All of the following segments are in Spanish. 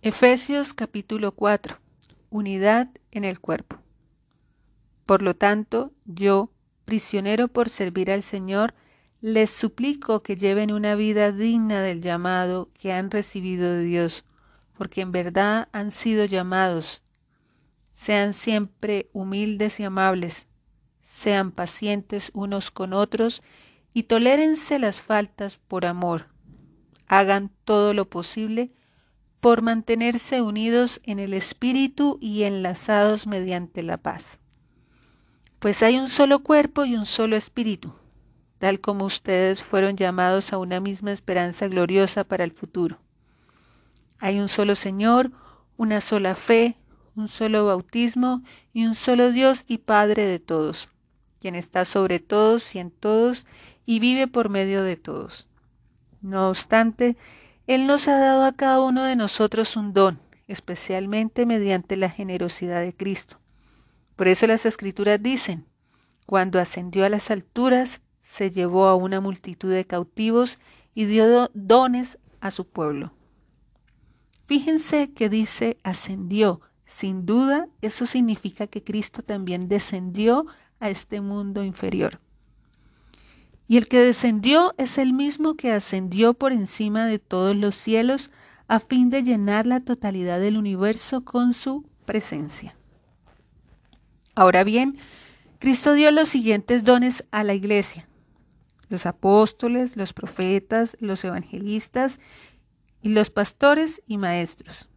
Efesios capítulo 4. Unidad en el cuerpo. Por lo tanto, yo, prisionero por servir al Señor, les suplico que lleven una vida digna del llamado que han recibido de Dios, porque en verdad han sido llamados. Sean siempre humildes y amables, sean pacientes unos con otros y tolérense las faltas por amor. Hagan todo lo posible por mantenerse unidos en el espíritu y enlazados mediante la paz. Pues hay un solo cuerpo y un solo espíritu, tal como ustedes fueron llamados a una misma esperanza gloriosa para el futuro. Hay un solo Señor, una sola fe, un solo bautismo y un solo Dios y Padre de todos, quien está sobre todos y en todos y vive por medio de todos. No obstante, él nos ha dado a cada uno de nosotros un don, especialmente mediante la generosidad de Cristo. Por eso las escrituras dicen, cuando ascendió a las alturas, se llevó a una multitud de cautivos y dio dones a su pueblo. Fíjense que dice ascendió. Sin duda, eso significa que Cristo también descendió a este mundo inferior. Y el que descendió es el mismo que ascendió por encima de todos los cielos a fin de llenar la totalidad del universo con su presencia. Ahora bien, Cristo dio los siguientes dones a la iglesia. Los apóstoles, los profetas, los evangelistas y los pastores y maestros.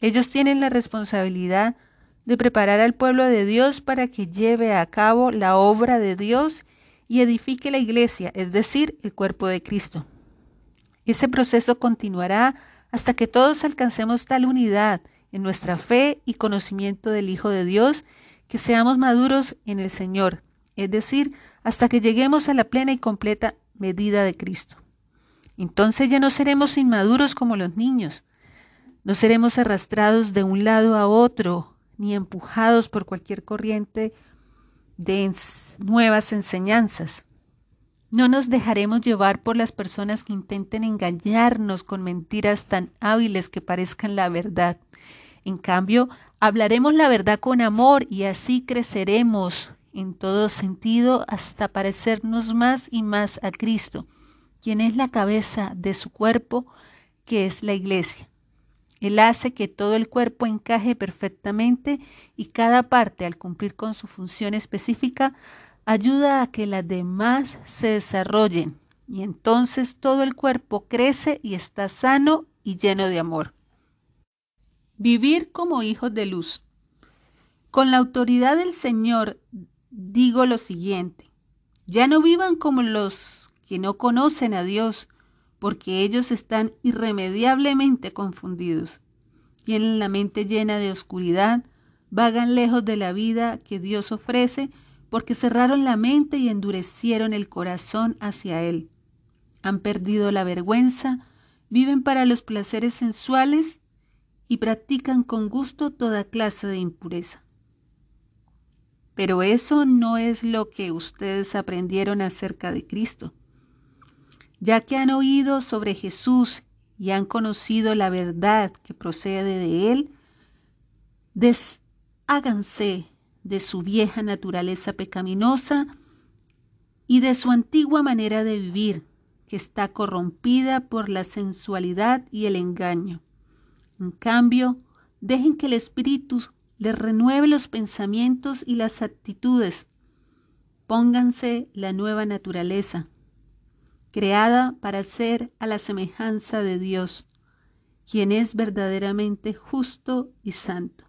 Ellos tienen la responsabilidad de preparar al pueblo de Dios para que lleve a cabo la obra de Dios y edifique la iglesia, es decir, el cuerpo de Cristo. Ese proceso continuará hasta que todos alcancemos tal unidad en nuestra fe y conocimiento del Hijo de Dios que seamos maduros en el Señor, es decir, hasta que lleguemos a la plena y completa medida de Cristo. Entonces ya no seremos inmaduros como los niños, no seremos arrastrados de un lado a otro, ni empujados por cualquier corriente de nuevas enseñanzas. No nos dejaremos llevar por las personas que intenten engañarnos con mentiras tan hábiles que parezcan la verdad. En cambio, hablaremos la verdad con amor y así creceremos en todo sentido hasta parecernos más y más a Cristo, quien es la cabeza de su cuerpo, que es la iglesia. Él hace que todo el cuerpo encaje perfectamente y cada parte, al cumplir con su función específica, ayuda a que las demás se desarrollen y entonces todo el cuerpo crece y está sano y lleno de amor. Vivir como hijos de luz. Con la autoridad del Señor digo lo siguiente, ya no vivan como los que no conocen a Dios, porque ellos están irremediablemente confundidos. Tienen la mente llena de oscuridad, vagan lejos de la vida que Dios ofrece, porque cerraron la mente y endurecieron el corazón hacia Él. Han perdido la vergüenza, viven para los placeres sensuales y practican con gusto toda clase de impureza. Pero eso no es lo que ustedes aprendieron acerca de Cristo. Ya que han oído sobre Jesús y han conocido la verdad que procede de Él, desháganse de su vieja naturaleza pecaminosa y de su antigua manera de vivir, que está corrompida por la sensualidad y el engaño. En cambio, dejen que el Espíritu les renueve los pensamientos y las actitudes. Pónganse la nueva naturaleza, creada para ser a la semejanza de Dios, quien es verdaderamente justo y santo.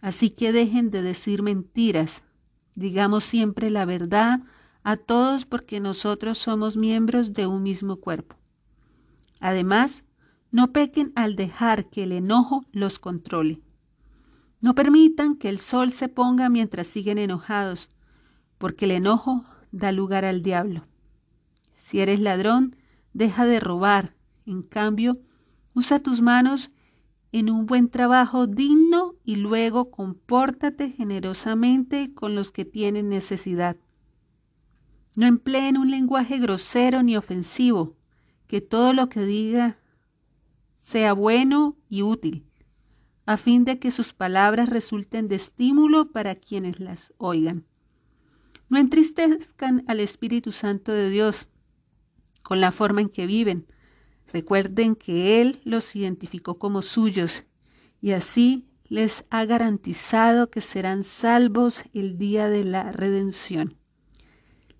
Así que dejen de decir mentiras. Digamos siempre la verdad a todos porque nosotros somos miembros de un mismo cuerpo. Además, no pequen al dejar que el enojo los controle. No permitan que el sol se ponga mientras siguen enojados, porque el enojo da lugar al diablo. Si eres ladrón, deja de robar. En cambio, usa tus manos en un buen trabajo digno y luego compórtate generosamente con los que tienen necesidad. No empleen un lenguaje grosero ni ofensivo, que todo lo que diga sea bueno y útil, a fin de que sus palabras resulten de estímulo para quienes las oigan. No entristezcan al Espíritu Santo de Dios con la forma en que viven. Recuerden que Él los identificó como suyos y así les ha garantizado que serán salvos el día de la redención.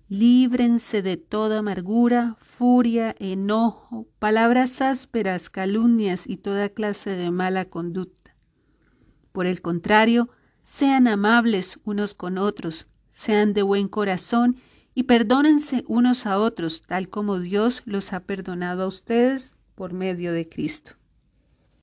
Líbrense de toda amargura, furia, enojo, palabras ásperas, calumnias y toda clase de mala conducta. Por el contrario, sean amables unos con otros, sean de buen corazón y perdónense unos a otros, tal como Dios los ha perdonado a ustedes por medio de Cristo.